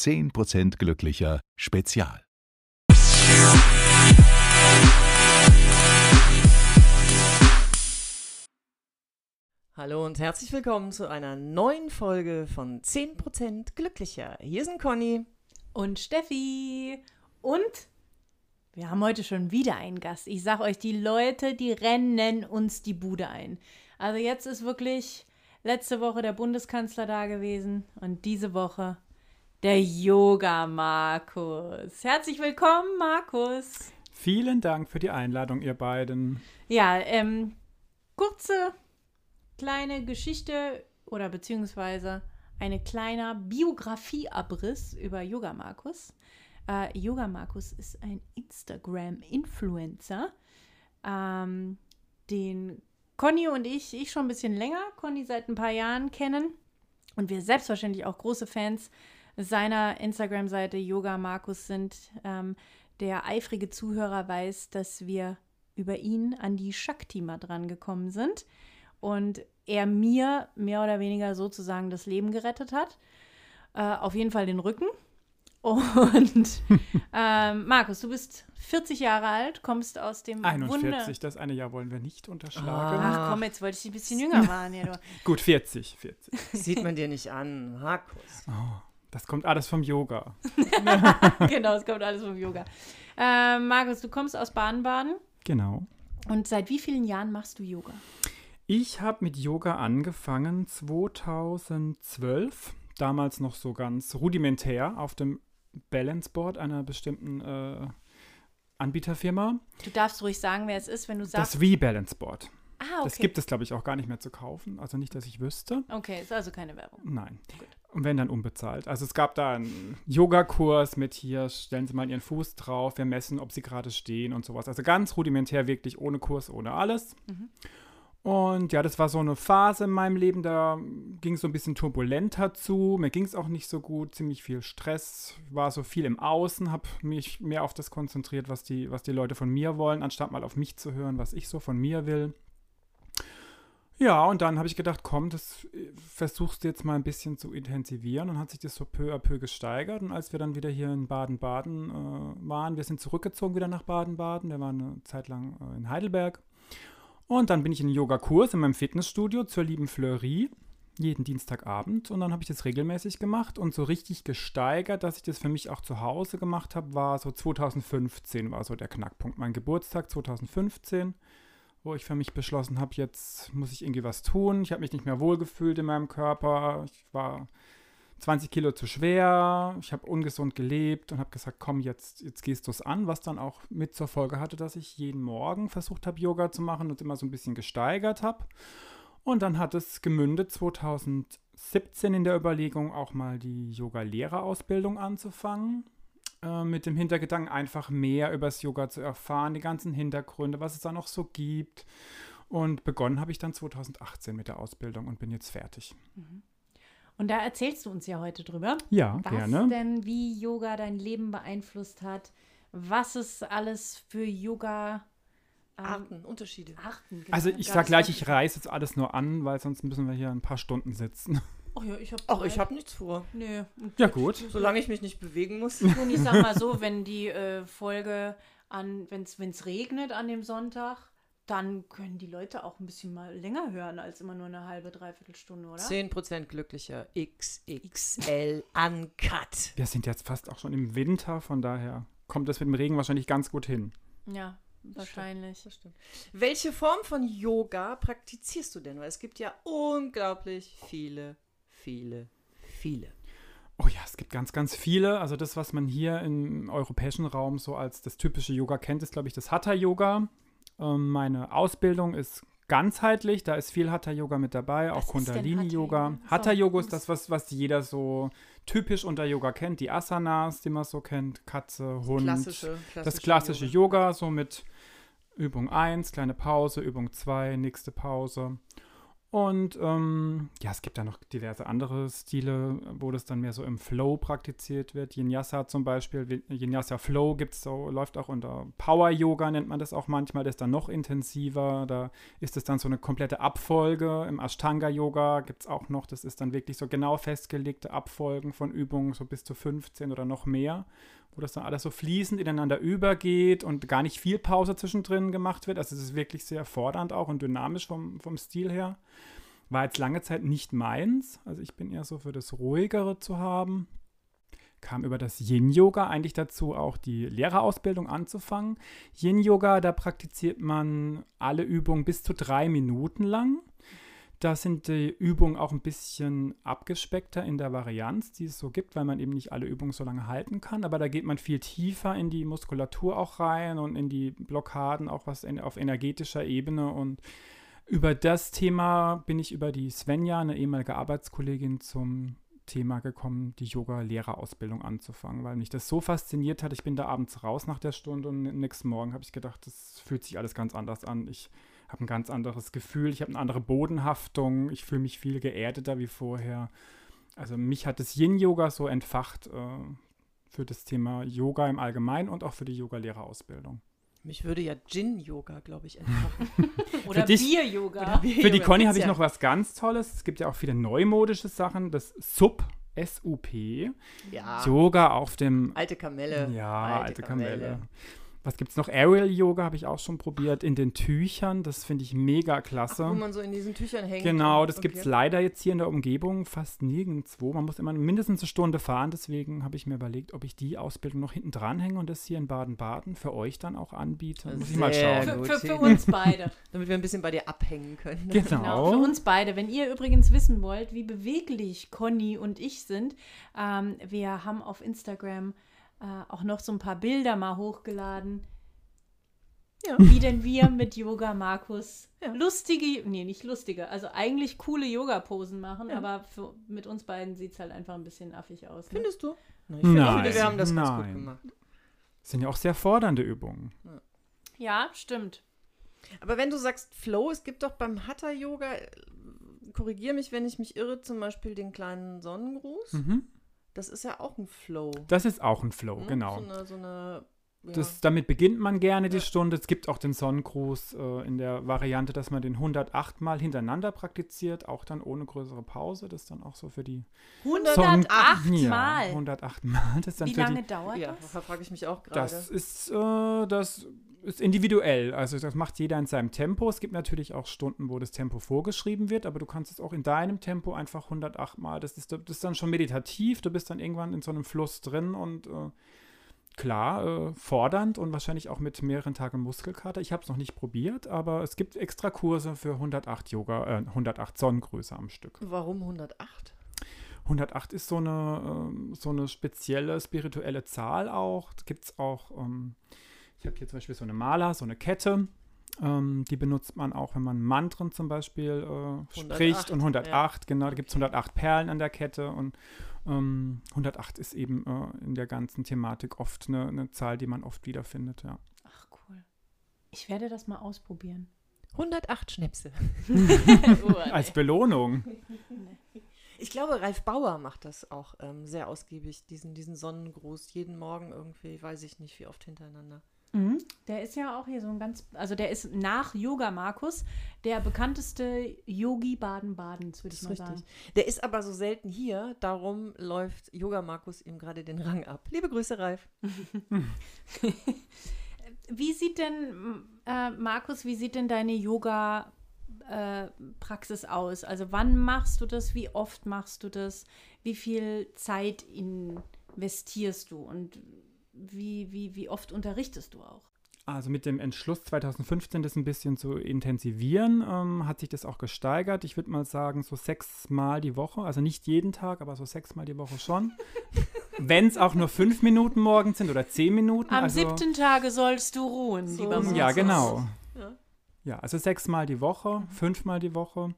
10% glücklicher Spezial. Hallo und herzlich willkommen zu einer neuen Folge von 10% glücklicher. Hier sind Conny und Steffi und wir haben heute schon wieder einen Gast. Ich sag euch, die Leute, die rennen uns die Bude ein. Also jetzt ist wirklich letzte Woche der Bundeskanzler da gewesen und diese Woche der Yoga Markus. Herzlich willkommen, Markus. Vielen Dank für die Einladung, ihr beiden. Ja, ähm, kurze kleine Geschichte oder beziehungsweise ein kleiner Biografieabriss über Yoga Markus. Äh, Yoga Markus ist ein Instagram-Influencer, ähm, den Conny und ich, ich schon ein bisschen länger, Conny seit ein paar Jahren kennen und wir selbstverständlich auch große Fans seiner Instagram-Seite Yoga Markus sind. Ähm, der eifrige Zuhörer weiß, dass wir über ihn an die Shakti-Ma dran gekommen sind und er mir mehr oder weniger sozusagen das Leben gerettet hat. Äh, auf jeden Fall den Rücken. Und ähm, Markus, du bist 40 Jahre alt, kommst aus dem 41, Wunder das eine Jahr wollen wir nicht unterschlagen. Ach komm, jetzt wollte ich ein bisschen jünger machen. Ja, Gut, 40, 40. Sieht man dir nicht an, Markus. Oh, das kommt alles vom Yoga. genau, es kommt alles vom Yoga. Äh, Markus, du kommst aus Baden-Baden. Genau. Und seit wie vielen Jahren machst du Yoga? Ich habe mit Yoga angefangen 2012, damals noch so ganz rudimentär auf dem Balance Board einer bestimmten äh, Anbieterfirma. Du darfst ruhig sagen, wer es ist, wenn du sagst. Das V-Balance Board. Ah, okay. Das gibt es, glaube ich, auch gar nicht mehr zu kaufen. Also nicht, dass ich wüsste. Okay, ist also keine Werbung. Nein. Gut. Und wenn, dann unbezahlt. Also es gab da einen Yogakurs mit hier, stellen Sie mal Ihren Fuß drauf, wir messen, ob Sie gerade stehen und sowas. Also ganz rudimentär, wirklich ohne Kurs, ohne alles. Mhm. Und ja, das war so eine Phase in meinem Leben, da ging es so ein bisschen turbulenter zu. Mir ging es auch nicht so gut, ziemlich viel Stress, war so viel im Außen, habe mich mehr auf das konzentriert, was die, was die Leute von mir wollen, anstatt mal auf mich zu hören, was ich so von mir will. Ja, und dann habe ich gedacht, komm, das äh, versuchst du jetzt mal ein bisschen zu intensivieren und hat sich das so peu à peu gesteigert. Und als wir dann wieder hier in Baden-Baden äh, waren, wir sind zurückgezogen wieder nach Baden-Baden, wir waren eine Zeit lang äh, in Heidelberg und dann bin ich in den Yoga-Kurs in meinem Fitnessstudio zur lieben Fleury, jeden Dienstagabend. Und dann habe ich das regelmäßig gemacht und so richtig gesteigert, dass ich das für mich auch zu Hause gemacht habe, war so 2015 war so der Knackpunkt. Mein Geburtstag 2015, wo ich für mich beschlossen habe, jetzt muss ich irgendwie was tun. Ich habe mich nicht mehr wohlgefühlt in meinem Körper. Ich war 20 Kilo zu schwer, ich habe ungesund gelebt und habe gesagt, komm, jetzt, jetzt gehst du es an, was dann auch mit zur Folge hatte, dass ich jeden Morgen versucht habe, Yoga zu machen und immer so ein bisschen gesteigert habe. Und dann hat es gemündet 2017 in der Überlegung, auch mal die Yoga-Lehrerausbildung anzufangen. Äh, mit dem Hintergedanken, einfach mehr über das Yoga zu erfahren, die ganzen Hintergründe, was es da noch so gibt. Und begonnen habe ich dann 2018 mit der Ausbildung und bin jetzt fertig. Mhm. Und da erzählst du uns ja heute drüber. Ja, was gerne. Was denn, wie Yoga dein Leben beeinflusst hat, was es alles für Yoga ähm, Arten, Unterschiede. Arten genau. Also ich sag gleich, ich reiße jetzt alles nur an, weil sonst müssen wir hier ein paar Stunden sitzen. Ach ja, ich habe Ach, ich habe nichts vor. Nö. Ja gut. Solange ich mich nicht bewegen muss. Und ich sag mal so, wenn die äh, Folge an, wenn es regnet an dem Sonntag, dann können die Leute auch ein bisschen mal länger hören als immer nur eine halbe, dreiviertel Stunde, oder? 10% glücklicher XXL Uncut. Wir sind jetzt fast auch schon im Winter, von daher kommt das mit dem Regen wahrscheinlich ganz gut hin. Ja, wahrscheinlich. Das stimmt. Welche Form von Yoga praktizierst du denn? Weil es gibt ja unglaublich viele, viele, viele. Oh ja, es gibt ganz, ganz viele. Also das, was man hier im europäischen Raum so als das typische Yoga kennt, ist, glaube ich, das Hatha-Yoga. Ähm, meine Ausbildung ist ganzheitlich, da ist viel Hatha-Yoga mit dabei, auch Kundalini-Yoga. Hatha-Yoga ist das, was, was jeder so typisch unter Yoga kennt, die Asanas, die man so kennt, Katze, Hund. Klassische, klassische das klassische Yoga. Yoga, so mit Übung 1, kleine Pause, Übung 2, nächste Pause. Und ähm, ja, es gibt da noch diverse andere Stile, wo das dann mehr so im Flow praktiziert wird. Vinyasa zum Beispiel, Vinyasa Flow gibt es so, läuft auch unter Power Yoga, nennt man das auch manchmal. Das ist dann noch intensiver. Da ist es dann so eine komplette Abfolge. Im Ashtanga Yoga gibt es auch noch, das ist dann wirklich so genau festgelegte Abfolgen von Übungen, so bis zu 15 oder noch mehr wo das dann alles so fließend ineinander übergeht und gar nicht viel Pause zwischendrin gemacht wird. Also es ist wirklich sehr fordernd auch und dynamisch vom, vom Stil her. War jetzt lange Zeit nicht meins. Also ich bin eher so für das Ruhigere zu haben. Kam über das Yin-Yoga eigentlich dazu, auch die Lehrerausbildung anzufangen. Yin-Yoga, da praktiziert man alle Übungen bis zu drei Minuten lang. Da sind die Übungen auch ein bisschen abgespeckter in der Varianz, die es so gibt, weil man eben nicht alle Übungen so lange halten kann. Aber da geht man viel tiefer in die Muskulatur auch rein und in die Blockaden, auch was auf energetischer Ebene. Und über das Thema bin ich über die Svenja, eine ehemalige Arbeitskollegin, zum Thema gekommen, die Yoga-Lehrerausbildung anzufangen, weil mich das so fasziniert hat. Ich bin da abends raus nach der Stunde und nächsten Morgen habe ich gedacht, das fühlt sich alles ganz anders an. Ich habe ein ganz anderes Gefühl, ich habe eine andere Bodenhaftung, ich fühle mich viel geerdeter wie vorher. Also mich hat das Yin-Yoga so entfacht äh, für das Thema Yoga im Allgemeinen und auch für die Yoga-Lehrerausbildung. Mich würde ja Gin-Yoga, glaube ich, entfachen. oder Bier-Yoga. Bier für die Conny habe ich noch was ganz Tolles. Es gibt ja auch viele neumodische Sachen. Das SUP, S-U-P. Ja. Yoga auf dem. Alte Kamelle. Ja, alte, alte Kamelle. Kamelle. Was gibt es noch? Aerial Yoga habe ich auch schon probiert in den Tüchern. Das finde ich mega klasse. Ach, wo man so in diesen Tüchern hängt. Genau, das okay. gibt es leider jetzt hier in der Umgebung fast nirgendwo. Man muss immer mindestens eine Stunde fahren. Deswegen habe ich mir überlegt, ob ich die Ausbildung noch hinten dran hänge und das hier in Baden-Baden für euch dann auch anbiete. Muss Sehr ich mal schauen. Für, für, für, uns beide. Damit wir ein bisschen bei dir abhängen können. Genau. genau. Für uns beide. Wenn ihr übrigens wissen wollt, wie beweglich Conny und ich sind, ähm, wir haben auf Instagram äh, auch noch so ein paar Bilder mal hochgeladen. Ja. Wie denn wir mit Yoga Markus ja. lustige, nee, nicht lustige, also eigentlich coole Yoga-Posen machen, ja. aber für, mit uns beiden sieht es halt einfach ein bisschen affig aus. Ne? Findest du? Na, ich finde, Nein. wir haben das Nein. ganz gut gemacht. Das sind ja auch sehr fordernde Übungen. Ja, stimmt. Aber wenn du sagst Flow, es gibt doch beim Hatha-Yoga, korrigiere mich, wenn ich mich irre, zum Beispiel den kleinen Sonnengruß. Mhm. Das ist ja auch ein Flow. Das ist auch ein Flow, hm? genau. So eine, so eine ja. Das, damit beginnt man gerne die ja. Stunde. Es gibt auch den Sonnengruß äh, in der Variante, dass man den 108 Mal hintereinander praktiziert, auch dann ohne größere Pause. Das ist dann auch so für die 108 Son Mal? Ja, 108 Mal. Das dann Wie lange die, dauert ja, das? Da frage ich mich auch gerade. Das ist, äh, das ist individuell. Also das macht jeder in seinem Tempo. Es gibt natürlich auch Stunden, wo das Tempo vorgeschrieben wird, aber du kannst es auch in deinem Tempo einfach 108 Mal. Das ist, das ist dann schon meditativ. Du bist dann irgendwann in so einem Fluss drin und äh, klar äh, fordernd und wahrscheinlich auch mit mehreren Tagen Muskelkater. Ich habe es noch nicht probiert, aber es gibt extra Kurse für 108 Yoga, äh, 108 Sonnengröße am Stück. Warum 108? 108 ist so eine, äh, so eine spezielle spirituelle Zahl auch. Gibt es auch, ähm, ich habe hier zum Beispiel so eine Maler, so eine Kette. Ähm, die benutzt man auch, wenn man Mantren zum Beispiel äh, spricht. Und 108, ja. genau, da gibt es 108 Perlen an der Kette und ähm, 108 ist eben äh, in der ganzen Thematik oft eine, eine, Zahl, die man oft wiederfindet, ja. Ach, cool. Ich werde das mal ausprobieren. 108 Schnäpse. Als Belohnung. Ich glaube, Ralf Bauer macht das auch ähm, sehr ausgiebig, diesen, diesen Sonnengruß, jeden Morgen irgendwie, weiß ich nicht, wie oft hintereinander. Mhm. Der ist ja auch hier so ein ganz, also der ist nach Yoga Markus der bekannteste Yogi Baden-Badens, würde ich mal richtig. sagen. Der ist aber so selten hier, darum läuft Yoga Markus ihm gerade den Rang ab. Liebe Grüße, Ralf. wie sieht denn, äh, Markus, wie sieht denn deine Yoga äh, Praxis aus? Also wann machst du das? Wie oft machst du das? Wie viel Zeit investierst du? Und wie, wie, wie oft unterrichtest du auch? Also mit dem Entschluss 2015, das ein bisschen zu intensivieren, ähm, hat sich das auch gesteigert. Ich würde mal sagen, so sechsmal die Woche. Also nicht jeden Tag, aber so sechsmal die Woche schon. Wenn es auch nur fünf Minuten morgens sind oder zehn Minuten. Am also, siebten Tage sollst du ruhen, so, lieber Moses. Ja, genau. Ja. ja, also sechsmal die Woche, fünfmal die Woche.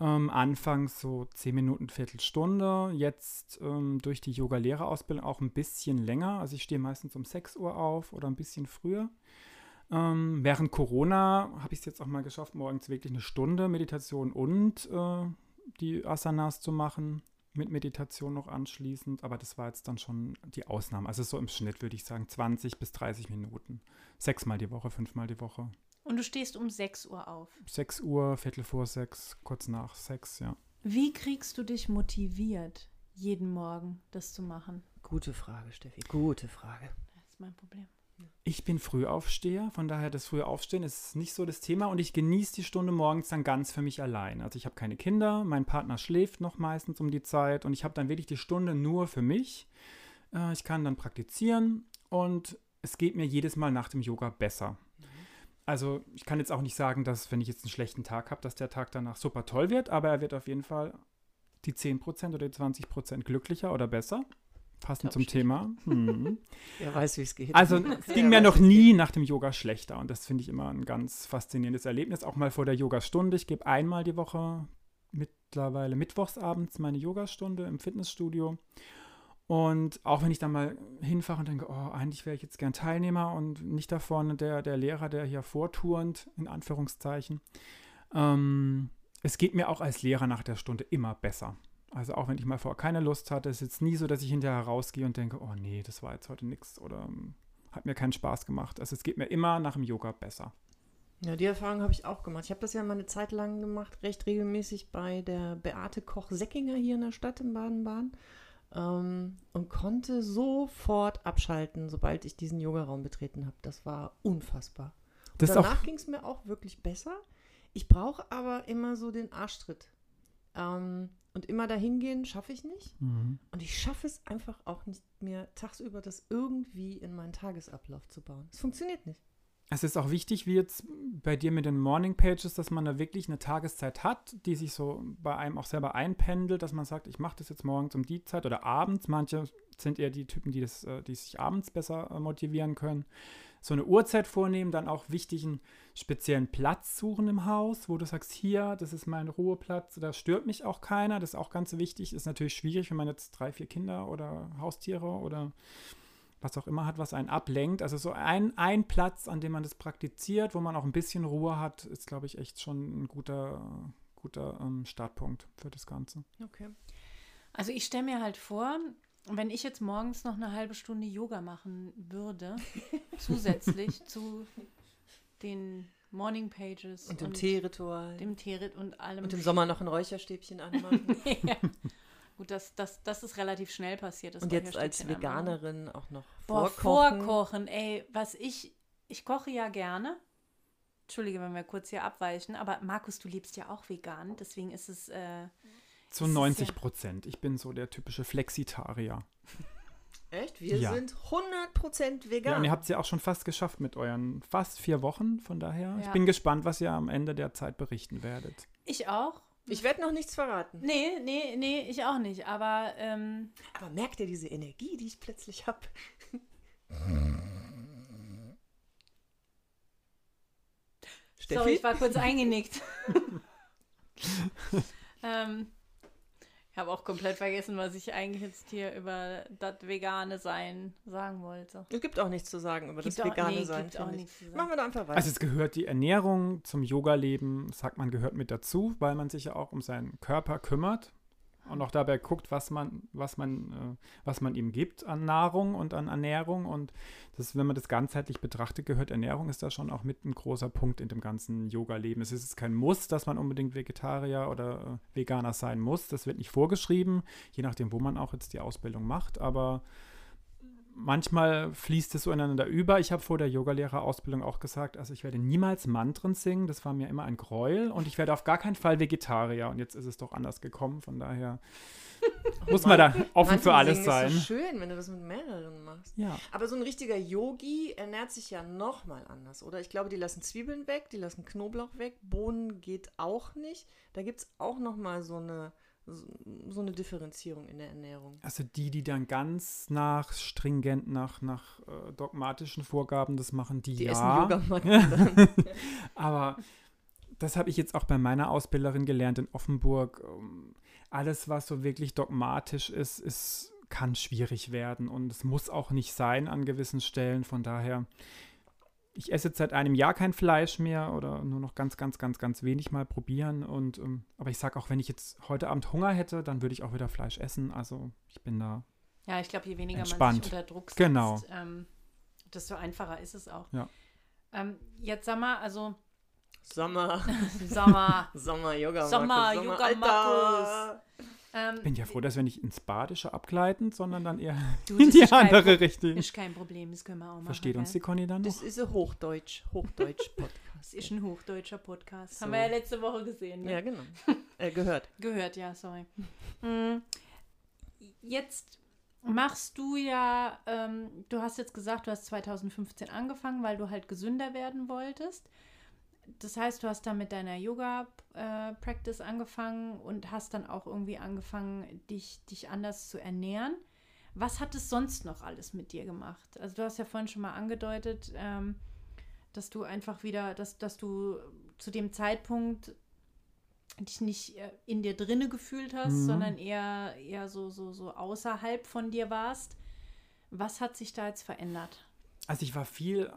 Ähm, anfangs so 10 Minuten, Viertelstunde. Jetzt ähm, durch die Yoga-Lehrerausbildung auch ein bisschen länger. Also ich stehe meistens um 6 Uhr auf oder ein bisschen früher. Ähm, während Corona habe ich es jetzt auch mal geschafft, morgens wirklich eine Stunde Meditation und äh, die Asanas zu machen, mit Meditation noch anschließend. Aber das war jetzt dann schon die Ausnahme. Also so im Schnitt würde ich sagen 20 bis 30 Minuten. Sechsmal die Woche, fünfmal die Woche. Und du stehst um 6 Uhr auf. 6 Uhr, Viertel vor sechs, kurz nach sechs, ja. Wie kriegst du dich motiviert, jeden Morgen das zu machen? Gute Frage, Steffi. Gute Frage. Das ist mein Problem. Ich bin Frühaufsteher, von daher das frühe Aufstehen ist nicht so das Thema und ich genieße die Stunde morgens dann ganz für mich allein. Also ich habe keine Kinder, mein Partner schläft noch meistens um die Zeit und ich habe dann wirklich die Stunde nur für mich. Äh, ich kann dann praktizieren und es geht mir jedes Mal nach dem Yoga besser. Also ich kann jetzt auch nicht sagen, dass wenn ich jetzt einen schlechten Tag habe, dass der Tag danach super toll wird, aber er wird auf jeden Fall die 10% oder die 20% glücklicher oder besser. Passend zum Thema. Hm. Wer weiß, wie es geht. Also es ging mir noch nie nach dem Yoga schlechter und das finde ich immer ein ganz faszinierendes Erlebnis. Auch mal vor der Yogastunde. Ich gebe einmal die Woche mittlerweile mittwochsabends meine Yogastunde im Fitnessstudio. Und auch wenn ich dann mal hinfahre und denke, oh, eigentlich wäre ich jetzt gern Teilnehmer und nicht da vorne der, der Lehrer, der hier vorturnt, in Anführungszeichen. Ähm, es geht mir auch als Lehrer nach der Stunde immer besser. Also auch wenn ich mal vor keine Lust hatte, ist jetzt nie so, dass ich hinterher rausgehe und denke, oh nee, das war jetzt heute nichts oder um, hat mir keinen Spaß gemacht. Also es geht mir immer nach dem Yoga besser. Ja, die Erfahrung habe ich auch gemacht. Ich habe das ja mal eine Zeit lang gemacht, recht regelmäßig bei der Beate Koch-Seckinger hier in der Stadt in Baden-Baden ähm, und konnte sofort abschalten, sobald ich diesen Yogaraum betreten habe. Das war unfassbar. Und Das danach ging es mir auch wirklich besser. Ich brauche aber immer so den Arschtritt. Ähm, und immer dahin gehen schaffe ich nicht. Mhm. Und ich schaffe es einfach auch nicht mehr, tagsüber das irgendwie in meinen Tagesablauf zu bauen. Es funktioniert nicht. Es ist auch wichtig, wie jetzt bei dir mit den Morning Pages, dass man da wirklich eine Tageszeit hat, die sich so bei einem auch selber einpendelt, dass man sagt, ich mache das jetzt morgens um die Zeit oder abends. Manche sind eher die Typen, die, das, äh, die sich abends besser äh, motivieren können. So eine Uhrzeit vornehmen, dann auch wichtig einen speziellen Platz suchen im Haus, wo du sagst, hier, das ist mein Ruheplatz, da stört mich auch keiner. Das ist auch ganz wichtig. Ist natürlich schwierig, wenn man jetzt drei, vier Kinder oder Haustiere oder was auch immer hat, was einen ablenkt. Also so ein, ein Platz, an dem man das praktiziert, wo man auch ein bisschen Ruhe hat, ist, glaube ich, echt schon ein guter, guter ähm, Startpunkt für das Ganze. Okay. Also ich stelle mir halt vor, wenn ich jetzt morgens noch eine halbe Stunde Yoga machen würde, zusätzlich zu den Morning Pages Und dem Teeritual. dem Teerit und allem. Und im Sommer noch ein Räucherstäbchen anmachen. ja. Gut, das, das, das ist relativ schnell passiert. das Und jetzt als. Veganerin auch noch Boah, vorkochen. vorkochen. Ey, was ich, ich koche ja gerne. Entschuldige, wenn wir kurz hier abweichen, aber Markus, du lebst ja auch vegan, deswegen ist es, äh, Zu ist 90 ja- Prozent. Ich bin so der typische Flexitarier. Echt? Wir Ja. sind 100% vegan. Ja, und ihr habt es ja auch schon fast geschafft mit euren fast vier Wochen. Von daher, ich Ja. bin gespannt, was ihr am Ende der Zeit berichten werdet. ich auch. Ich werde noch nichts verraten. Nee, nee, nee, ich auch nicht, aber ähm, Aber merkt ihr diese Energie, die ich plötzlich habe? sorry, ich war kurz eingenickt. ähm, ich habe auch komplett vergessen, was ich eigentlich jetzt hier über das vegane Sein sagen wollte. Es gibt auch nichts zu sagen über Gibt das auch- vegane nee, Sein. gibt auch nichts zu sagen. Machen wir da einfach weiter. Also es gehört die Ernährung zum Yoga-Leben, sagt man, gehört mit dazu, weil man sich ja auch um seinen Körper kümmert und auch dabei guckt, was man, was man, äh, was man ihm gibt an Nahrung und an Ernährung. Und das, wenn man das ganzheitlich betrachtet, gehört Ernährung ist da schon auch mit ein großer Punkt in dem ganzen Yoga-Leben. Es ist kein Muss, dass man unbedingt Vegetarier oder äh, Veganer sein muss. Das wird nicht vorgeschrieben, je nachdem, wo man auch jetzt die Ausbildung macht. Aber manchmal fließt es so ineinander über. Ich habe vor der Yogalehrerausbildung auch gesagt, also ich werde niemals Mantren singen, das war mir immer ein Gräuel und ich werde auf gar keinen Fall Vegetarier und jetzt ist es doch anders gekommen, von daher muss man da offen für alles sein. Ist so schön, wenn du das mit mehreren machst. Ja. Aber so ein richtiger Yogi ernährt sich ja nochmal anders, oder? Ich glaube, die lassen Zwiebeln weg, die lassen Knoblauch weg, Bohnen geht auch nicht. Da gibt es auch nochmal so eine, so, eine Differenzierung in der Ernährung. Also die, die dann ganz nach stringent, nach, nach äh, dogmatischen Vorgaben das machen, die, Die ja. dann. Aber das habe ich jetzt auch bei meiner Ausbilderin gelernt in Offenburg. Ähm, Alles, was so wirklich dogmatisch ist, ist kann schwierig werden und es muss auch nicht sein an gewissen Stellen. Von daher ich esse jetzt seit einem Jahr kein Fleisch mehr oder nur noch ganz, ganz, ganz, ganz wenig mal probieren. Und ähm, aber ich sage auch, wenn ich jetzt heute Abend Hunger hätte, dann würde ich auch wieder Fleisch essen. Also ich bin da. Ja, ich glaube, je weniger Entspannt. man sich unter Druck setzt, Genau. ähm, desto einfacher ist es auch. Ja. Ähm, jetzt sag mal, also Sommer, Sommer. Sommer, Yoga, Sommer, Yoga, Alter. Markus. Ähm, Ich bin ja froh, dass wir nicht ins Badische abgleiten, sondern dann eher du, in die andere Richtung. Ist kein Problem, das können wir auch machen. Versteht uns die? Conny dann noch? Das ist ein Hochdeutsch, Hochdeutsch-Podcast. Das ist ein hochdeutscher Podcast. So. Haben wir ja letzte Woche gesehen. Ne? ja, genau. Äh, gehört. Gehört, ja, sorry. Mm, Jetzt machst du ja, ähm, du hast jetzt gesagt, du hast 2015 angefangen, weil du halt gesünder werden wolltest. Das heißt, du hast dann mit deiner Yoga-Practice angefangen und hast dann auch irgendwie angefangen, dich, dich anders zu ernähren. Was hat es sonst noch alles mit dir gemacht? Also du hast ja vorhin schon mal angedeutet, ähm, dass du einfach wieder, dass, dass du zu dem Zeitpunkt dich nicht äh, in dir drinne gefühlt hast, Mhm. sondern eher, eher so, so, so außerhalb von dir warst. Was hat sich da jetzt verändert? Also ich war viel äh,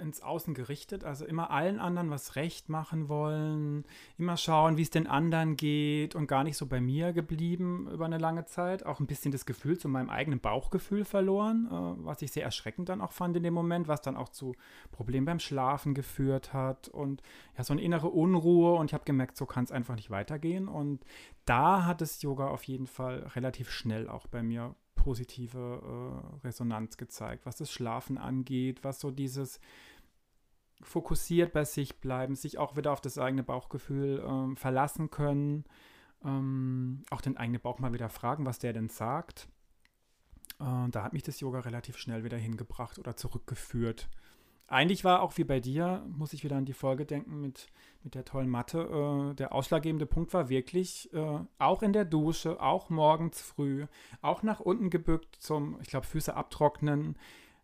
ins Außen gerichtet, also immer allen anderen was recht machen wollen, immer schauen, wie es den anderen geht und gar nicht so bei mir geblieben über eine lange Zeit. Auch ein bisschen das Gefühl zu meinem eigenen Bauchgefühl verloren, äh, was ich sehr erschreckend dann auch fand in dem Moment, was dann auch zu Problemen beim Schlafen geführt hat und ja, so eine innere Unruhe und ich habe gemerkt, so kann es einfach nicht weitergehen und da hat das Yoga auf jeden Fall relativ schnell auch bei mir positive äh, Resonanz gezeigt, was das Schlafen angeht, was so dieses fokussiert bei sich bleiben, sich auch wieder auf das eigene Bauchgefühl ähm, verlassen können, ähm, auch den eigenen Bauch mal wieder fragen, was der denn sagt. Äh, da hat mich das Yoga relativ schnell wieder hingebracht oder zurückgeführt. Eigentlich war auch wie bei dir, muss ich wieder an die Folge denken mit, mit der tollen Matte, äh, der ausschlaggebende Punkt war wirklich, äh, auch in der Dusche, auch morgens früh, auch nach unten gebückt zum, ich glaube, Füße abtrocknen,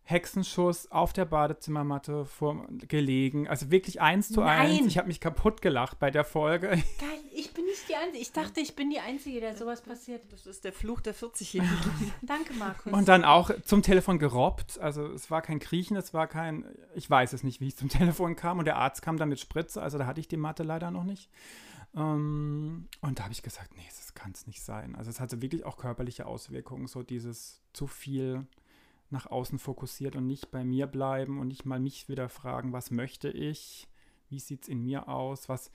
Hexenschuss auf der Badezimmermatte vor, gelegen. Also wirklich eins zu eins. Nein. Ich habe mich kaputt gelacht bei der Folge. Geil, ich bin nicht die Einzige. Ich dachte, ich bin die Einzige, der sowas passiert. Das ist der Fluch der 40-Jährigen. Danke, Markus. Und dann auch zum Telefon gerobbt. Also es war kein Kriechen, es war kein, ich weiß es nicht, wie ich zum Telefon kam. Und der Arzt kam dann mit Spritze, also da hatte ich die Matte leider noch nicht. Ähm, und da habe ich gesagt, nee, das kann es nicht sein. Also es hatte wirklich auch körperliche Auswirkungen, so dieses zu viel nach außen fokussiert und nicht bei mir bleiben und nicht mal mich wieder fragen, was möchte ich, wie sieht es in mir aus, was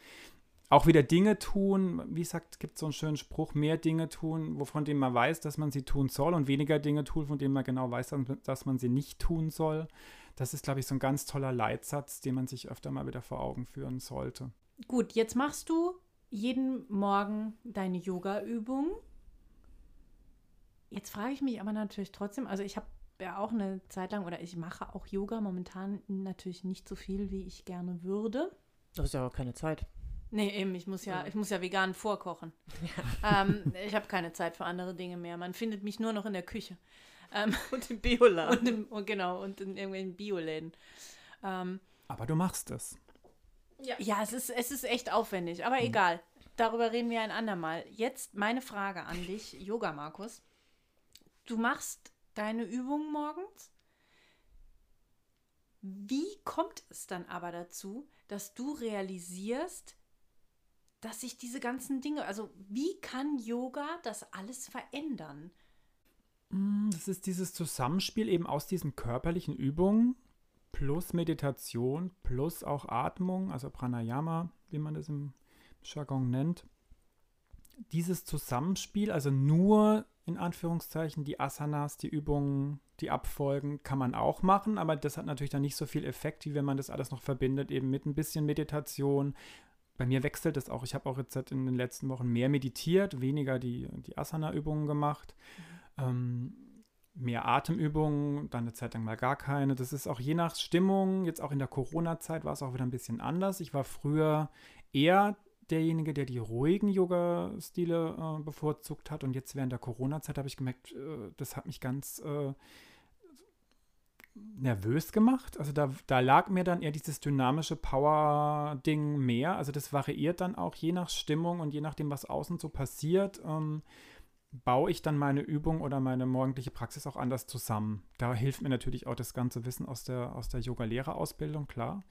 auch wieder Dinge tun, wie gesagt, gibt so einen schönen Spruch, mehr Dinge tun, wovon dem man weiß, dass man sie tun soll und weniger Dinge tun, von denen man genau weiß, dass man sie nicht tun soll. Das ist, glaube ich, so ein ganz toller Leitsatz, den man sich öfter mal wieder vor Augen führen sollte. Gut, jetzt machst du jeden Morgen deine Yoga-Übung. Jetzt frage ich mich aber natürlich trotzdem, also ich habe ja auch eine Zeit lang oder ich mache auch Yoga momentan natürlich nicht so viel, wie ich gerne würde. Das ist ja auch keine Zeit. Nee, eben, ich muss ja, ich muss ja vegan vorkochen. Ähm, ich habe keine Zeit für andere Dinge mehr. Man findet mich nur noch in der Küche. Ähm, Und im Bioladen. und, im, und genau, und in irgendwelchen Bioläden. Ähm, Aber du machst es. ja, es ist, es ist echt aufwendig, aber egal. Darüber reden wir ein andermal. Jetzt meine Frage an dich, Yoga Markus. Du machst deine Übungen morgens. Wie kommt es dann aber dazu, dass du realisierst, dass sich diese ganzen Dinge, also wie kann Yoga das alles verändern? Mm, Das ist dieses Zusammenspiel eben aus diesen körperlichen Übungen plus Meditation plus auch Atmung, also Pranayama, wie man das im Jargon nennt. Dieses Zusammenspiel, also nur in Anführungszeichen die Asanas, die Übungen, die Abfolgen kann man auch machen, aber das hat natürlich dann nicht so viel Effekt, wie wenn man das alles noch verbindet, eben mit ein bisschen Meditation. Bei mir wechselt es auch. Ich habe auch jetzt in den letzten Wochen mehr meditiert, weniger die, die Asana-Übungen gemacht. Ähm, mehr Atemübungen, dann eine Zeit lang mal gar keine. Das ist auch je nach Stimmung, jetzt auch in der Corona-Zeit war es auch wieder ein bisschen anders. Ich war früher eher derjenige, der die ruhigen Yoga-Stile äh, bevorzugt hat. Und jetzt während der Corona-Zeit habe ich gemerkt, äh, das hat mich ganz äh, nervös gemacht. Also da, da lag mir dann eher dieses dynamische Power-Ding mehr. Also das variiert dann auch je nach Stimmung und je nachdem, was außen so passiert. Ähm, baue ich dann meine Übung oder meine morgendliche Praxis auch anders zusammen. Da hilft mir natürlich auch das ganze Wissen aus der, aus der Yoga-Lehrerausbildung, klar.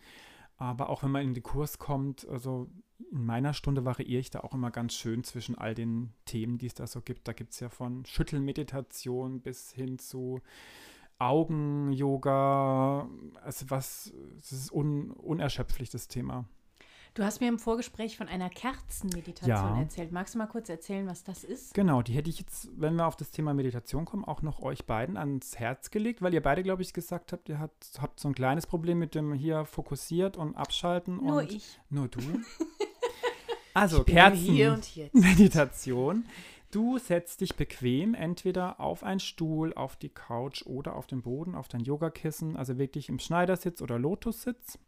Aber auch wenn man in den Kurs kommt, also in meiner Stunde variiere ich da auch immer ganz schön zwischen all den Themen, die es da so gibt. Da gibt es ja von Schüttelmeditation bis hin zu Augen-Yoga. Also was, es ist un, unerschöpflich, das Thema. Du hast mir im Vorgespräch von einer Kerzenmeditation Ja. erzählt. Magst du mal kurz erzählen, was das ist? Genau, die hätte ich jetzt, wenn wir auf das Thema Meditation kommen, auch noch euch beiden ans Herz gelegt, weil ihr beide, glaube ich, gesagt habt, ihr habt, habt so ein kleines Problem mit dem hier fokussiert und abschalten. Nur und ich. Nur du. Also, Bin Kerzen. hier und jetzt. Meditation. Du setzt dich bequem entweder auf einen Stuhl, auf die Couch oder auf den Boden, auf dein Yogakissen, also wirklich im Schneidersitz oder Lotussitz.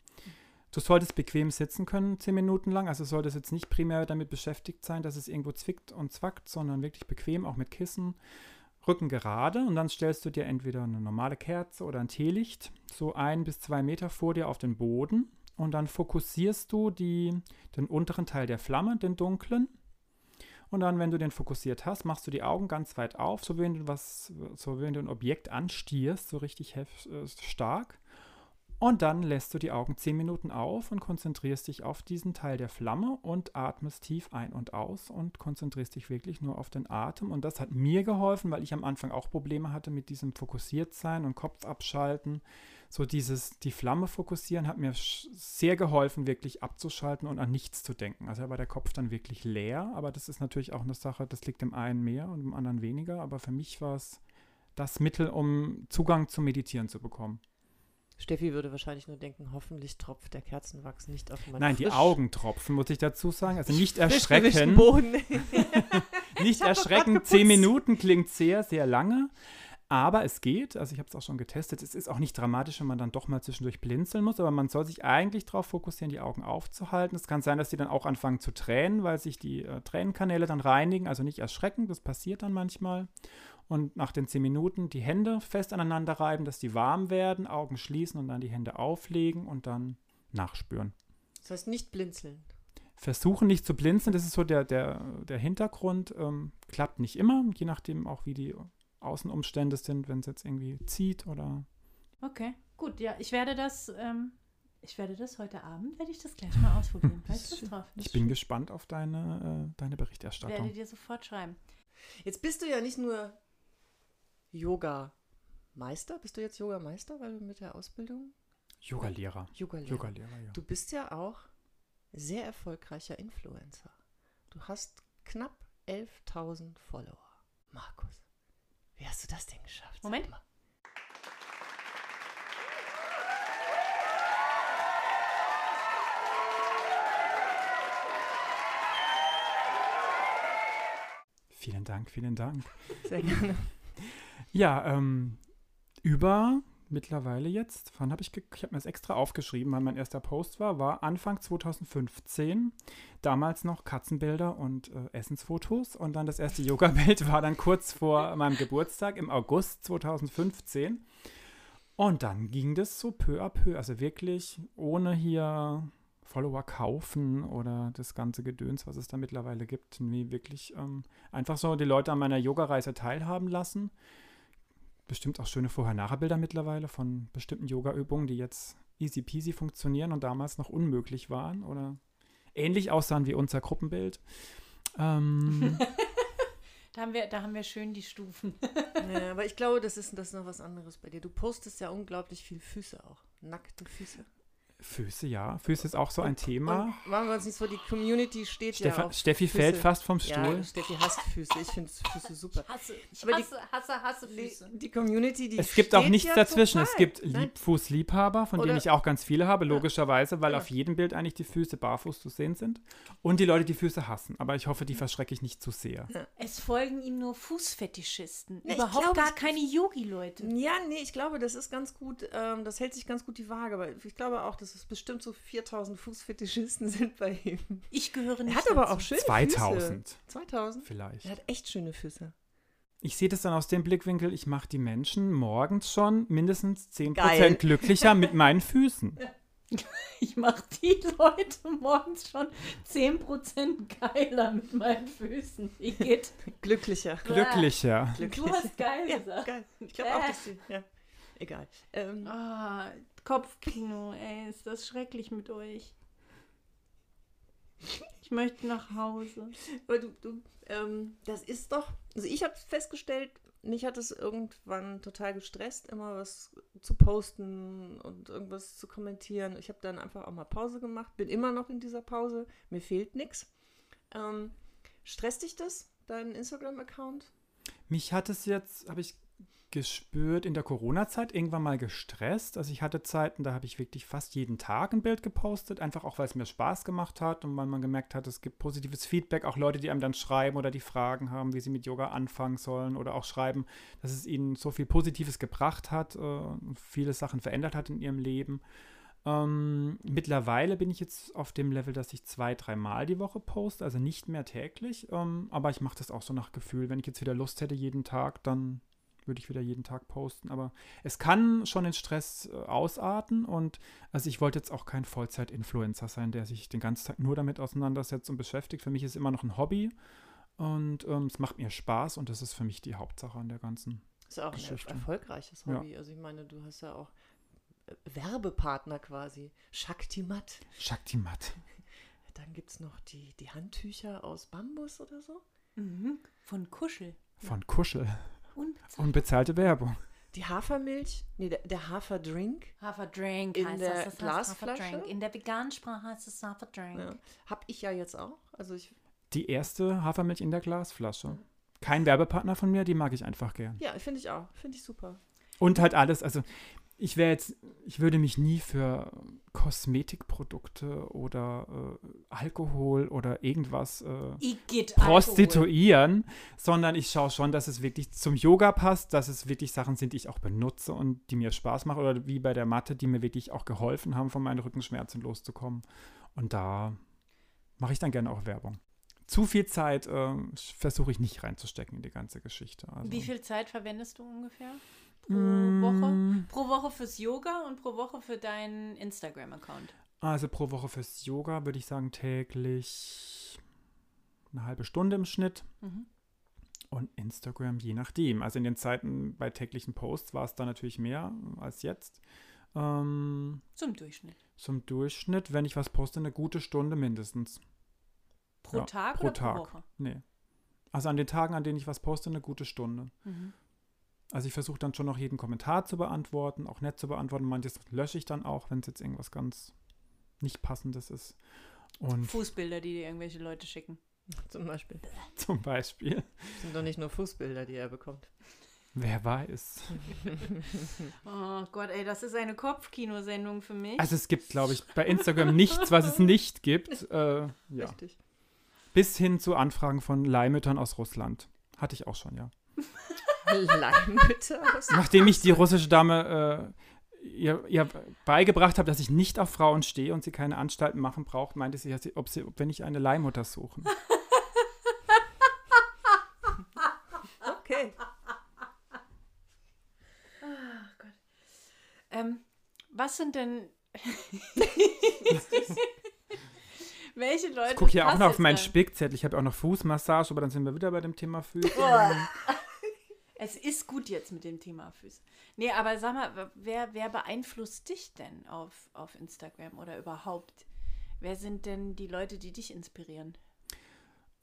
Du solltest bequem sitzen können, zehn Minuten lang. Also solltest jetzt nicht primär damit beschäftigt sein, dass es irgendwo zwickt und zwackt, sondern wirklich bequem, auch mit Kissen. Rücken gerade und dann stellst du dir entweder eine normale Kerze oder ein Teelicht so ein bis zwei Meter vor dir auf den Boden und dann fokussierst du die, den unteren Teil der Flamme, den dunklen. Und dann, wenn du den fokussiert hast, machst du die Augen ganz weit auf, so wie wenn du was, so wie wenn du ein Objekt anstierst, so richtig hef- äh, stark. Und dann lässt du die Augen 10 Minuten auf und konzentrierst dich auf diesen Teil der Flamme und atmest tief ein und aus und konzentrierst dich wirklich nur auf den Atem. Und das hat mir geholfen, weil ich am Anfang auch Probleme hatte mit diesem Fokussiertsein und Kopf abschalten. So dieses, die Flamme fokussieren hat mir sehr geholfen, wirklich abzuschalten und an nichts zu denken. Also war der Kopf dann wirklich leer, aber das ist natürlich auch eine Sache, das liegt dem einen mehr und dem anderen weniger. Aber für mich war es das Mittel, um Zugang zum Meditieren zu bekommen. Steffi würde wahrscheinlich nur denken, hoffentlich tropft der Kerzenwachs nicht auf meinen Nein, die frisch- Augentropfen, muss ich dazu sagen. Also nicht erschrecken. Boden. Nicht erschrecken. Zehn Minuten klingt sehr, sehr lange. Aber es geht. Also ich habe es auch schon getestet. Es ist auch nicht dramatisch, wenn man dann doch mal zwischendurch blinzeln muss. Aber man soll sich eigentlich darauf fokussieren, die Augen aufzuhalten. Es kann sein, dass die dann auch anfangen zu tränen, weil sich die äh, Tränenkanäle dann reinigen. Also nicht erschrecken. Das passiert dann manchmal. Und nach den zehn Minuten die Hände fest aneinander reiben, dass die warm werden, Augen schließen und dann die Hände auflegen und dann nachspüren. Das heißt nicht blinzeln. versuchen nicht zu blinzeln, das ist so der, der, der Hintergrund. Ähm, klappt nicht immer, je nachdem auch, wie die Außenumstände sind, wenn es jetzt irgendwie zieht oder. Okay, gut. Ja, ich werde das, ähm, ich werde das heute Abend, werde ich das gleich mal ausprobieren. Ich bin gespannt auf deine, äh, deine werde Berichterstattung. dir sofort schreiben. Jetzt bist du ja nicht nur Yoga-Meister. Bist du jetzt Yoga-Meister, weil du mit der Ausbildung Yoga-Lehrer. Yoga-Lehrer. Yoga-Lehrer, ja. Du bist ja auch sehr erfolgreicher Influencer. Du hast knapp 11.000 Follower. Markus, wie hast du das denn geschafft? Moment. mal. Vielen Dank, vielen Dank. Sehr gerne. Ja, ähm, über mittlerweile jetzt, wann habe ich, ich habe mir das extra aufgeschrieben, weil mein erster Post war, war Anfang 2015. Damals noch Katzenbilder und äh, Essensfotos. Und dann das erste Yoga-Bild war dann kurz vor meinem Geburtstag im August 2015. Und dann ging das so peu à peu, also wirklich ohne hier Follower kaufen oder das ganze Gedöns, was es da mittlerweile gibt. Nee, wirklich ähm, einfach so die Leute an meiner Yoga-Reise teilhaben lassen bestimmt auch schöne Vorher-Nachher-Bilder mittlerweile von bestimmten Yoga-Übungen, die jetzt easy peasy funktionieren und damals noch unmöglich waren oder ähnlich aussahen wie unser Gruppenbild. Ähm, Da haben wir, da haben wir schön die Stufen. Ja, aber ich glaube, das ist, das ist noch was anderes bei dir. Du postest ja unglaublich viel Füße auch. Nackte Füße. Füße, ja. Füße ist auch so ein Thema. Und machen wir uns nicht so, die Community steht Steffa ja auf Steffi Füße. fällt fast vom Ja, Stuhl. Steffi hasst Füße. Ich finde Füße super. Hasse, ich Aber die- hasse, hasse, hasse Die, Füße. die Community, die es gibt auch nichts ja dazwischen. Es total. gibt Nein, Liebfußliebhaber, von denen Oder- ich auch ganz viele habe, logischerweise, weil Ja. auf jedem Bild eigentlich die Füße barfuß zu sehen sind. Und die Leute, die Füße hassen. Aber ich hoffe, die verschrecke ich nicht zu sehr. Es folgen ihm nur Fußfetischisten. Ja, ich Überhaupt glaube, gar es- keine Yogi-Leute. Ja, nee, ich glaube, das ist ganz gut, ähm, das hält sich ganz gut die Waage, aber ich glaube auch, dass es bestimmt so 4000 Fußfetischisten sind bei ihm. Ich gehöre nicht Er hat aber dazu. auch schöne 2000 Füße. 2000? vielleicht. Er hat echt schöne Füße. Ich sehe das dann aus dem Blickwinkel, ich mache die Menschen morgens schon mindestens 10% Geil. glücklicher mit meinen Füßen. Ich mache die Leute morgens schon 10% geiler mit meinen Füßen. Wie geht? Glücklicher. Glücklicher. Du hast geil Ja, gesagt. geil. Ich glaube auch, dass die, ja. Egal. Ähm, Ah, Kopfkino, ey, ist das schrecklich mit euch. Ich möchte nach Hause. Aber du, du ähm, das ist doch, also ich habe festgestellt, mich hat es irgendwann total gestresst, immer was zu posten und irgendwas zu kommentieren. Ich habe dann einfach auch mal Pause gemacht, bin immer noch in dieser Pause, mir fehlt nichts. Ähm, stresst dich das, dein Instagram-Account? Mich hat es jetzt, habe ich gespürt, in der Corona-Zeit irgendwann mal gestresst. Also ich hatte Zeiten, da habe ich wirklich fast jeden Tag ein Bild gepostet, einfach auch, weil es mir Spaß gemacht hat und weil man gemerkt hat, es gibt positives Feedback, auch Leute, die einem dann schreiben oder die Fragen haben, wie sie mit Yoga anfangen sollen oder auch schreiben, dass es ihnen so viel Positives gebracht hat äh, viele Sachen verändert hat in ihrem Leben. Ähm, mittlerweile bin ich jetzt auf dem Level, dass ich zwei, dreimal die Woche poste, also nicht mehr täglich, ähm, aber ich mache das auch so nach Gefühl. Wenn ich jetzt wieder Lust hätte jeden Tag, dann würde ich wieder jeden Tag posten. Aber es kann schon den Stress äh, ausarten und also ich wollte jetzt auch kein Vollzeit-Influencer sein, der sich den ganzen Tag nur damit auseinandersetzt und beschäftigt. Für mich ist es immer noch ein Hobby und ähm, es macht mir Spaß und das ist für mich die Hauptsache an der ganzen. Ist ja auch ein Geschichte. erfolgreiches Ja. Hobby. Also ich meine, du hast ja auch äh, Werbepartner quasi. Shaktimat. Shakti Matt. Dann gibt es noch die, die Handtücher aus Bambus oder so. Mhm. Von Kuschel. Von Kuschel. Und Unbezahlte Werbung. Die Hafermilch, nee, der, der Haferdrink. Haferdrink In heißt der das. das heißt Glasflasche? Haferdrink. In der veganen Sprache heißt es Haferdrink. Ja. Hab ich ja jetzt auch. Also ich, Die erste Hafermilch in der Glasflasche. Kein Werbepartner von mir, die mag ich einfach gern. ja, finde ich auch. Finde ich super. Und halt alles, also ich wäre jetzt, ich würde mich nie für Kosmetikprodukte oder äh, Alkohol oder irgendwas äh, prostituieren, sondern ich schaue schon, dass es wirklich zum Yoga passt, dass es wirklich Sachen sind, die ich auch benutze und die mir Spaß machen oder wie bei der Matte, die mir wirklich auch geholfen haben, von meinen Rückenschmerzen loszukommen. Und da mache ich dann gerne auch Werbung. Zu viel Zeit äh, versuche ich nicht reinzustecken in die ganze Geschichte. Also, Wie viel Zeit verwendest du ungefähr pro Mm, Woche? Pro Woche fürs Yoga und pro Woche für deinen Instagram-Account. Also pro Woche fürs Yoga würde ich sagen täglich eine halbe Stunde im Schnitt. Mhm. Und Instagram je nachdem. Also in den Zeiten bei täglichen Posts war es da natürlich mehr als jetzt. Ähm, Zum Durchschnitt. zum Durchschnitt, wenn ich was poste, eine gute Stunde mindestens. Pro Ja, Tag pro oder Tag. pro Woche? Nee. Also an den Tagen, an denen ich was poste, eine gute Stunde. Mhm. Also ich versuche dann schon noch jeden Kommentar zu beantworten, auch nett zu beantworten. Manches lösche ich dann auch, wenn es jetzt irgendwas ganz nicht passendes ist. Und Fußbilder, die dir irgendwelche Leute schicken. Zum Beispiel. zum Beispiel, Das sind doch nicht nur Fußbilder, die er bekommt. wer weiß. Oh Gott, ey, das ist eine Kopfkinosendung für mich. Also es gibt, glaube ich, bei Instagram nichts, was es nicht gibt. Äh, ja. Richtig. Bis hin zu Anfragen von Leihmüttern aus Russland. Hatte ich auch schon, ja. Leihmütter Nachdem ich die russische Dame äh, ihr, ihr beigebracht habe, dass ich nicht auf Frauen stehe und sie keine Anstalten machen braucht, meinte sie, dass sie- ob sie, ob wir nicht eine Leihmutter suchen. Okay. Ähm, was sind denn. Welche Leute. Ich gucke hier auch noch auf meinen? Spickzettel. Ich habe auch noch Fußmassage, aber dann sind wir wieder bei dem Thema Füße. Es ist gut jetzt mit dem Thema Füße. Nee, aber sag mal, wer, wer beeinflusst dich denn auf, auf Instagram oder überhaupt? Wer sind denn die Leute, die dich inspirieren?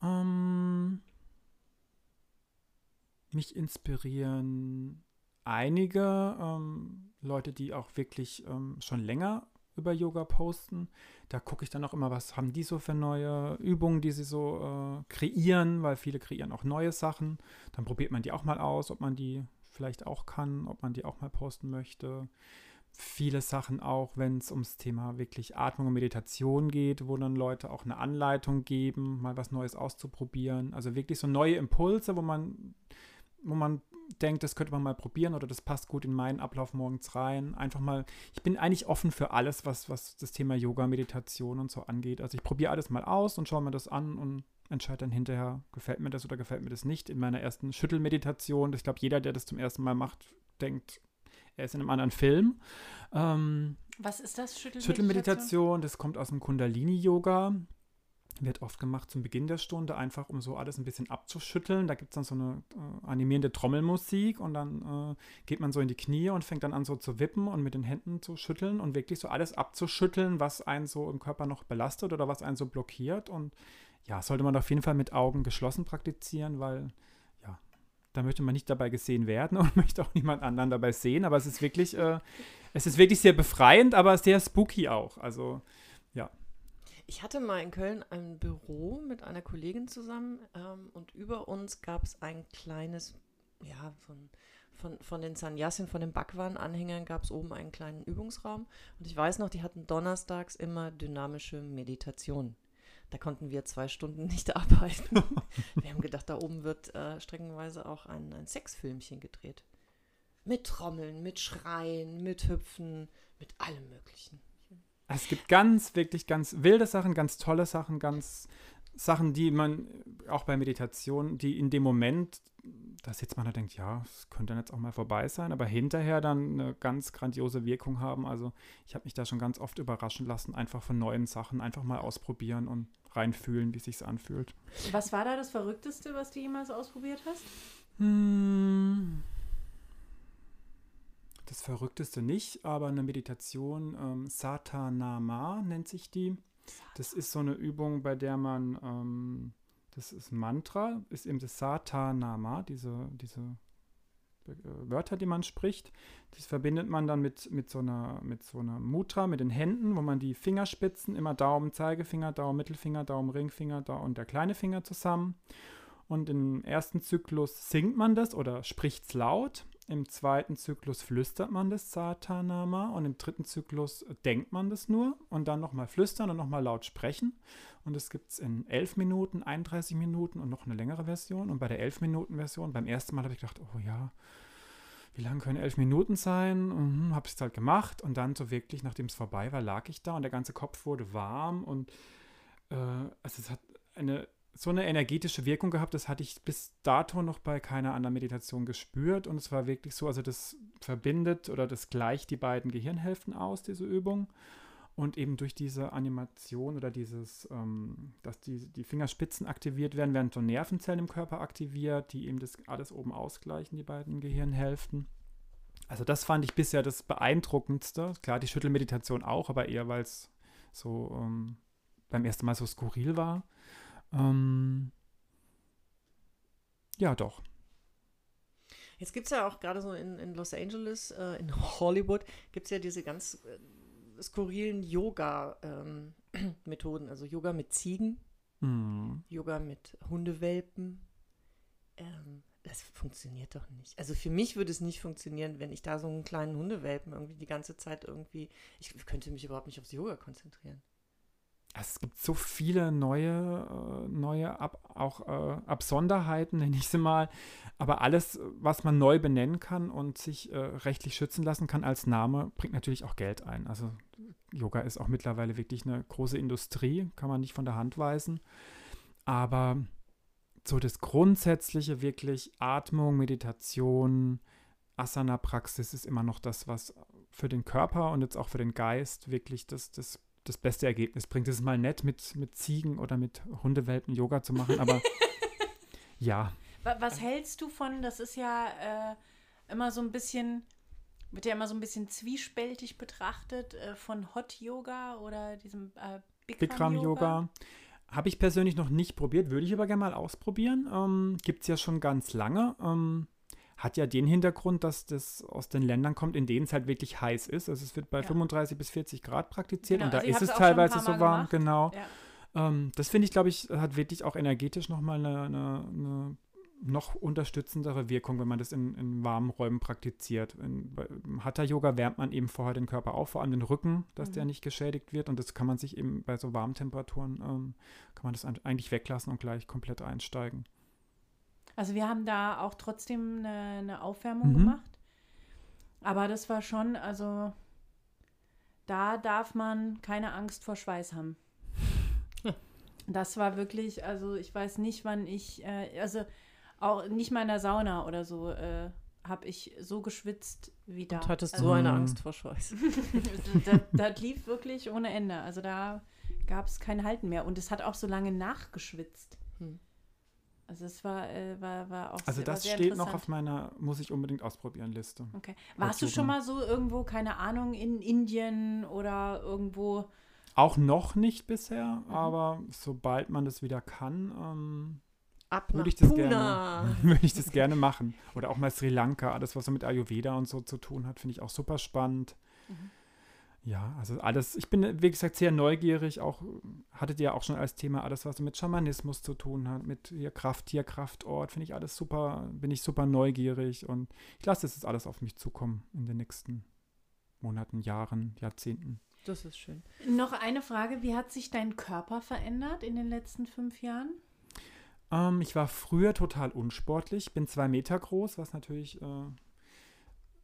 Ähm, mich inspirieren einige ähm, Leute, die auch wirklich ähm, schon länger über Yoga posten. Da gucke ich dann auch immer, was haben die so für neue Übungen, die sie so äh, kreieren, weil viele kreieren auch neue Sachen. Dann probiert man die auch mal aus, ob man die vielleicht auch kann, ob man die auch mal posten möchte. Viele Sachen auch, wenn es ums Thema wirklich Atmung und Meditation geht, wo dann Leute auch eine Anleitung geben, mal was Neues auszuprobieren. Also wirklich so neue Impulse, wo man, wo man denkt, das könnte man mal probieren oder das passt gut in meinen Ablauf morgens rein. Einfach mal, ich bin eigentlich offen für alles, was, was das Thema Yoga, Meditation und so angeht. Also ich probiere alles mal aus und schaue mir das an und entscheide dann hinterher, gefällt mir das oder gefällt mir das nicht. In meiner ersten Schüttelmeditation, ich glaube, jeder, der das zum ersten Mal macht, denkt, er ist in einem anderen Film. Ähm, Was ist das? Schüttelmeditation? Schüttelmeditation, das kommt aus dem Kundalini-Yoga. Wird oft gemacht zum Beginn der Stunde, einfach um so alles ein bisschen abzuschütteln. Da gibt es dann so eine äh, animierende Trommelmusik und dann äh, geht man so in die Knie und fängt dann an so zu wippen und mit den Händen zu schütteln und wirklich so alles abzuschütteln, was einen so im Körper noch belastet oder was einen so blockiert. Und ja, sollte man auf jeden Fall mit Augen geschlossen praktizieren, weil ja, da möchte man nicht dabei gesehen werden und möchte auch niemand anderen dabei sehen. Aber es ist wirklich, äh, es ist wirklich sehr befreiend, aber sehr spooky auch. Also. Ich hatte mal in Köln ein Büro mit einer Kollegin zusammen ähm, und über uns gab es ein kleines, ja, von, von, von den Sannyasin, von den Bhagwan-Anhängern gab es oben einen kleinen Übungsraum. Und ich weiß noch, die hatten donnerstags immer dynamische Meditation. Da konnten wir zwei Stunden nicht arbeiten. wir haben gedacht, da oben wird äh, streckenweise auch ein, ein Sexfilmchen gedreht. Mit Trommeln, mit Schreien, mit Hüpfen, mit allem Möglichen. Es gibt ganz, wirklich ganz wilde Sachen, ganz tolle Sachen, ganz Sachen, die man auch bei Meditation, die in dem Moment, da sitzt man da denkt, ja, es könnte dann jetzt auch mal vorbei sein, aber hinterher dann eine ganz grandiose Wirkung haben. Also ich habe mich da schon ganz oft überraschen lassen, einfach von neuen Sachen, einfach mal ausprobieren und reinfühlen, wie es sich anfühlt. Was war da das Verrückteste, was du jemals ausprobiert hast? Hm. Das Verrückteste nicht, aber eine Meditation, ähm, Satanama nennt sich die. Das ist so eine Übung, bei der man, ähm, das ist Mantra, ist eben das Satanama, diese, diese äh, Wörter, die man spricht. Das verbindet man dann mit, mit, so einer, mit so einer Mutra, mit den Händen, wo man die Fingerspitzen, immer Daumen, Zeigefinger, Daumen, Mittelfinger, Daumen, Ringfinger da und der kleine Finger zusammen. Und im ersten Zyklus singt man das oder spricht es laut. Im zweiten Zyklus flüstert man das Satanama und im dritten Zyklus denkt man das nur und dann nochmal flüstern und nochmal laut sprechen. Und das gibt es in 11 Minuten, 31 Minuten und noch eine längere Version. Und bei der 11-Minuten-Version, beim ersten Mal habe ich gedacht, oh ja, wie lange können 11 Minuten sein? Mhm, habe es halt gemacht und dann so wirklich, nachdem es vorbei war, lag ich da und der ganze Kopf wurde warm und äh, also es hat eine so eine energetische Wirkung gehabt, das hatte ich bis dato noch bei keiner anderen Meditation gespürt. Und es war wirklich so, also das verbindet oder das gleicht die beiden Gehirnhälften aus, diese Übung. Und eben durch diese Animation oder dieses, ähm, dass die, die Fingerspitzen aktiviert werden, werden so Nervenzellen im Körper aktiviert, die eben das alles oben ausgleichen, die beiden Gehirnhälften. Also das fand ich bisher das Beeindruckendste. Klar, die Schüttelmeditation auch, aber eher, weil es so ähm, beim ersten Mal so skurril war. Ähm, ja, doch. Jetzt gibt es ja auch gerade so in, in Los Angeles, äh, in Hollywood, gibt es ja diese ganz äh, skurrilen Yoga-Methoden. Ähm, also Yoga mit Ziegen, Mhm. Yoga mit Hundewelpen. Ähm, das funktioniert doch nicht. Also für mich würde es nicht funktionieren, wenn ich da so einen kleinen Hundewelpen irgendwie die ganze Zeit irgendwie. Ich könnte mich überhaupt nicht aufs Yoga konzentrieren. Es gibt so viele neue, äh, neue Ab auch äh, Absonderheiten, nenne ich sie mal. Aber alles, was man neu benennen kann und sich äh, rechtlich schützen lassen kann als Name, bringt natürlich auch Geld ein. Also Yoga ist auch mittlerweile wirklich eine große Industrie, kann man nicht von der Hand weisen. Aber so das Grundsätzliche, wirklich Atmung, Meditation, Asana-Praxis ist immer noch das, was für den Körper und jetzt auch für den Geist wirklich das, das das beste Ergebnis bringt. Es ist mal nett, mit, mit Ziegen oder mit Hundewelpen Yoga zu machen, aber ja. Was hältst du von, das ist ja äh, immer so ein bisschen, wird ja immer so ein bisschen zwiespältig betrachtet, äh, von Hot Yoga oder diesem äh, Bikram, Bikram Yoga. Habe ich persönlich noch nicht probiert, würde ich aber gerne mal ausprobieren. Ähm, Gibt es ja schon ganz lange. Ähm, hat ja den Hintergrund, dass das aus den Ländern kommt, in denen es halt wirklich heiß ist. Also es wird bei Ja. 35 bis 40 Grad praktiziert Genau, und da also ist es teilweise so warm, gemacht. genau. Ja. Ähm, das finde ich, glaube ich, hat wirklich auch energetisch nochmal eine, eine, eine noch unterstützendere Wirkung, wenn man das in, in warmen Räumen praktiziert. In, bei- Im Hatha-Yoga wärmt man eben vorher den Körper auf, vor allem den Rücken, dass der Mhm. nicht geschädigt wird. Und das kann man sich eben bei so warmen Temperaturen, ähm, kann man das eigentlich weglassen und gleich komplett einsteigen. Also wir haben da auch trotzdem eine, eine Aufwärmung Mhm. gemacht. Aber das war schon, also da darf man keine Angst vor Schweiß haben. Das war wirklich, also ich weiß nicht, wann ich, äh, also auch nicht mal in der Sauna oder so, äh, habe ich so geschwitzt wie da. Und hattest Also, so eine Mhm. Angst vor Schweiß. das, das lief wirklich ohne Ende. Also da gab es kein Halten mehr. Und es hat auch so lange nachgeschwitzt. Hm. Also es war, äh, war, war auch Also das sehr steht noch auf meiner, muss ich unbedingt ausprobieren, Liste. Okay. Warst du Yoga. schon mal so irgendwo, keine Ahnung, in Indien oder irgendwo? Auch noch nicht bisher, Mhm. aber sobald man das wieder kann, ähm, Ab Würde ich das gerne. würde ich das gerne machen. Oder auch mal Sri Lanka, alles, was so mit Ayurveda und so zu tun hat, finde ich auch super spannend. Mhm. Ja, also alles, ich bin, wie gesagt, sehr neugierig, auch, hattet ihr ja auch schon als Thema, alles, was so mit Schamanismus zu tun hat, mit hier Kraft, Tier, Kraftort, finde ich alles super, bin ich super neugierig und ich lasse das jetzt alles auf mich zukommen in den nächsten Monaten, Jahren, Jahrzehnten. Das ist schön. Noch eine Frage, wie hat sich dein Körper verändert in den letzten fünf Jahren? Ähm, ich war früher total unsportlich, bin zwei Meter groß, was natürlich äh,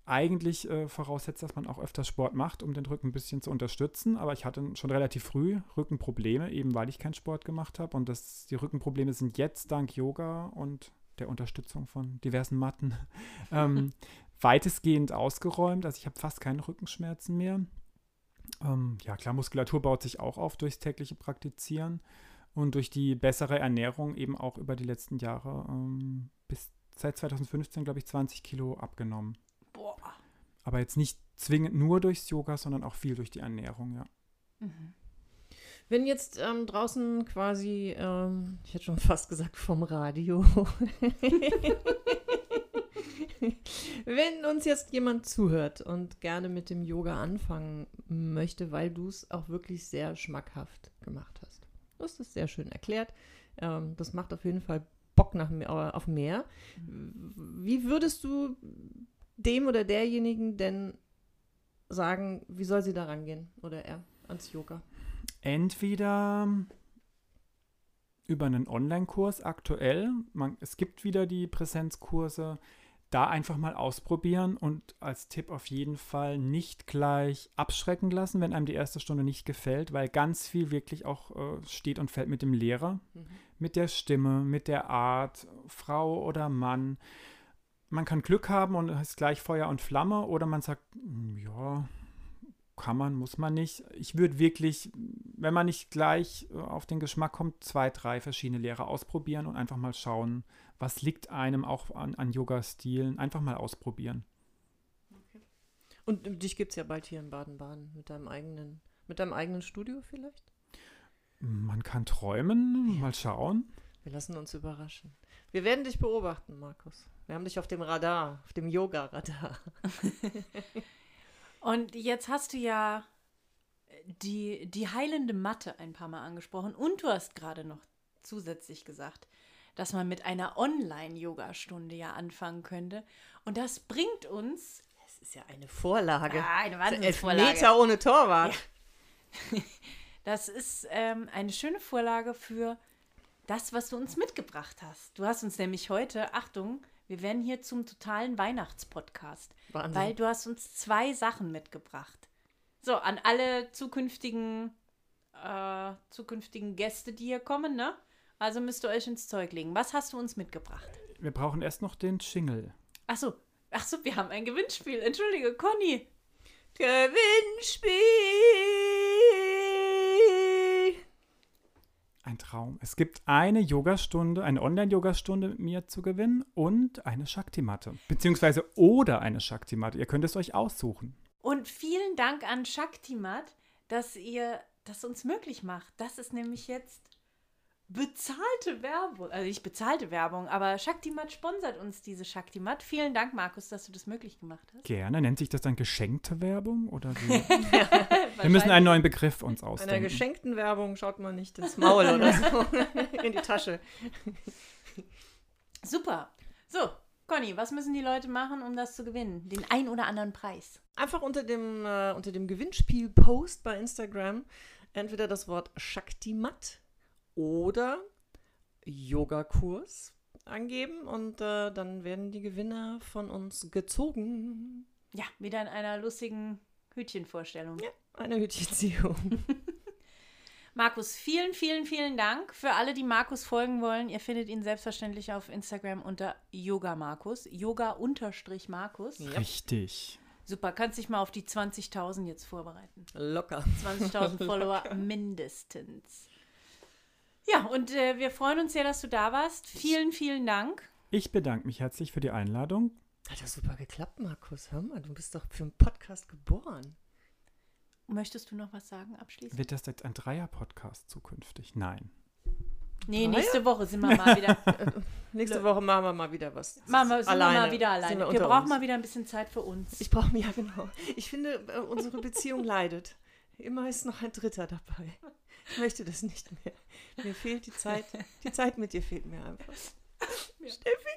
eigentlich äh, voraussetzt, dass man auch öfters Sport macht, um den Rücken ein bisschen zu unterstützen. Aber ich hatte schon relativ früh Rückenprobleme, eben weil ich keinen Sport gemacht habe. Und das, die Rückenprobleme sind jetzt dank Yoga und der Unterstützung von diversen Matten ähm, weitestgehend ausgeräumt. Also ich habe fast keine Rückenschmerzen mehr. Ähm, ja, klar, Muskulatur baut sich auch auf durchs tägliche Praktizieren und durch die bessere Ernährung eben auch über die letzten Jahre ähm, bis seit 2015, glaube ich, 20 Kilo abgenommen. Boah. Aber jetzt nicht zwingend nur durchs Yoga, sondern auch viel durch die Ernährung, ja. Mhm. Wenn jetzt ähm, draußen quasi, ähm, ich hätte schon fast gesagt vom Radio, wenn uns jetzt jemand zuhört und gerne mit dem Yoga anfangen möchte, weil du es auch wirklich sehr schmackhaft gemacht hast. Du hast es sehr schön erklärt. Ähm, das macht auf jeden Fall Bock nach, äh, auf mehr. Wie würdest du dem oder derjenigen denn sagen, wie soll sie da rangehen oder er ans Yoga? Entweder über einen Online-Kurs aktuell, man, es gibt wieder die Präsenzkurse, da einfach mal ausprobieren und als Tipp auf jeden Fall nicht gleich abschrecken lassen, wenn einem die erste Stunde nicht gefällt, weil ganz viel wirklich auch äh, steht und fällt mit dem Lehrer, Mhm. mit der Stimme, mit der Art, Frau oder Mann. Man kann Glück haben und ist gleich Feuer und Flamme oder man sagt, "Hm, ja, kann man, muss man nicht. Ich würde wirklich, wenn man nicht gleich äh, auf den Geschmack kommt, zwei, drei verschiedene Lehrer ausprobieren und einfach mal schauen, was liegt einem auch an, an Yoga-Stilen. Einfach mal ausprobieren. Und äh, dich gibt es ja bald hier in Baden-Baden mit deinem eigenen, mit deinem eigenen Studio vielleicht? Man kann träumen, mal schauen. Wir lassen uns überraschen. Wir werden dich beobachten, Markus. Wir haben dich auf dem Radar, auf dem Yoga-Radar. Und jetzt hast du ja die, die heilende Matte ein paar Mal angesprochen und du hast gerade noch zusätzlich gesagt, dass man mit einer Online-Yoga-Stunde ja anfangen könnte. Und das bringt uns Das ist ja eine Vorlage. Ah, eine Wahnsinnsvorlage. Elfmeter ohne Torwart. Das ist ähm, eine schöne Vorlage für das, was du uns mitgebracht hast. Du hast uns nämlich heute, Achtung, wir werden hier zum totalen Weihnachtspodcast, Wahnsinn. weil du hast uns zwei Sachen mitgebracht. So, an alle zukünftigen, äh, zukünftigen Gäste, die hier kommen, ne? Also müsst ihr euch ins Zeug legen. Was hast du uns mitgebracht? Wir brauchen erst noch den Jingle. Ach so, ach so, wir haben ein Gewinnspiel. Entschuldige, Conny. Gewinnspiel. Ein Traum. Es gibt eine Yogastunde, eine Online-Yogastunde mit mir zu gewinnen und eine Shakti-Matte. Beziehungsweise oder eine Shakti-Matte. Ihr könnt es euch aussuchen. Und vielen Dank an Shaktimat, dass ihr das uns möglich macht. Das ist nämlich jetzt bezahlte Werbung. Also nicht bezahlte Werbung, aber Shaktimat sponsert uns diese Shaktimat. Vielen Dank, Markus, dass du das möglich gemacht hast. Gerne. Nennt sich das dann geschenkte Werbung? Oder wie? Wir müssen einen neuen Begriff uns Einer ausdenken. geschenkten Werbung schaut man nicht ins Maul oder so. In die Tasche. Super. So, Conny, was müssen die Leute machen, um das zu gewinnen? Den ein oder anderen Preis. Einfach unter dem, äh, unter dem Gewinnspiel-Post bei Instagram entweder das Wort Shaktimat oder Yogakurs angeben und äh, dann werden die Gewinner von uns gezogen. Ja, wieder in einer lustigen Hütchenvorstellung. Ja. Eine Hütchenziehung. Markus, vielen, vielen, vielen Dank. Für alle, die Markus folgen wollen, ihr findet ihn selbstverständlich auf Instagram unter Yoga Markus. Yoga-Markus. Richtig. Super, kannst dich mal auf die 20.000 jetzt vorbereiten. Locker. 20.000 Follower mindestens. Ja, und äh, wir freuen uns sehr, dass du da warst. Vielen, vielen Dank. Ich bedanke mich herzlich für die Einladung. Hat ja super geklappt, Markus. Hör mal, du bist doch für einen Podcast geboren. Möchtest du noch was sagen abschließend? Wird das jetzt ein Dreier-Podcast zukünftig? Nein. Nee, Dreier? nächste Woche sind wir mal wieder. Nächste Woche machen wir mal wieder was. machen wir, sind wir mal wieder alleine. Wir, unter brauchen uns. mal wieder ein bisschen Zeit für uns. Ich brauche mir ja genau. Ich finde, äh, unsere Beziehung leidet. Immer ist noch ein Dritter dabei. Ich möchte das nicht mehr. Mir fehlt die Zeit. Die Zeit mit dir fehlt mir einfach. Steffi,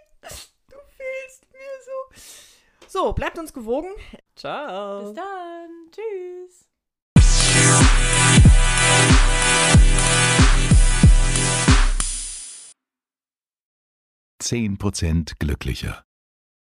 du fehlst mir so. So, bleibt uns gewogen. Ciao. Bis dann. Tschüss. Zehn Prozent glücklicher.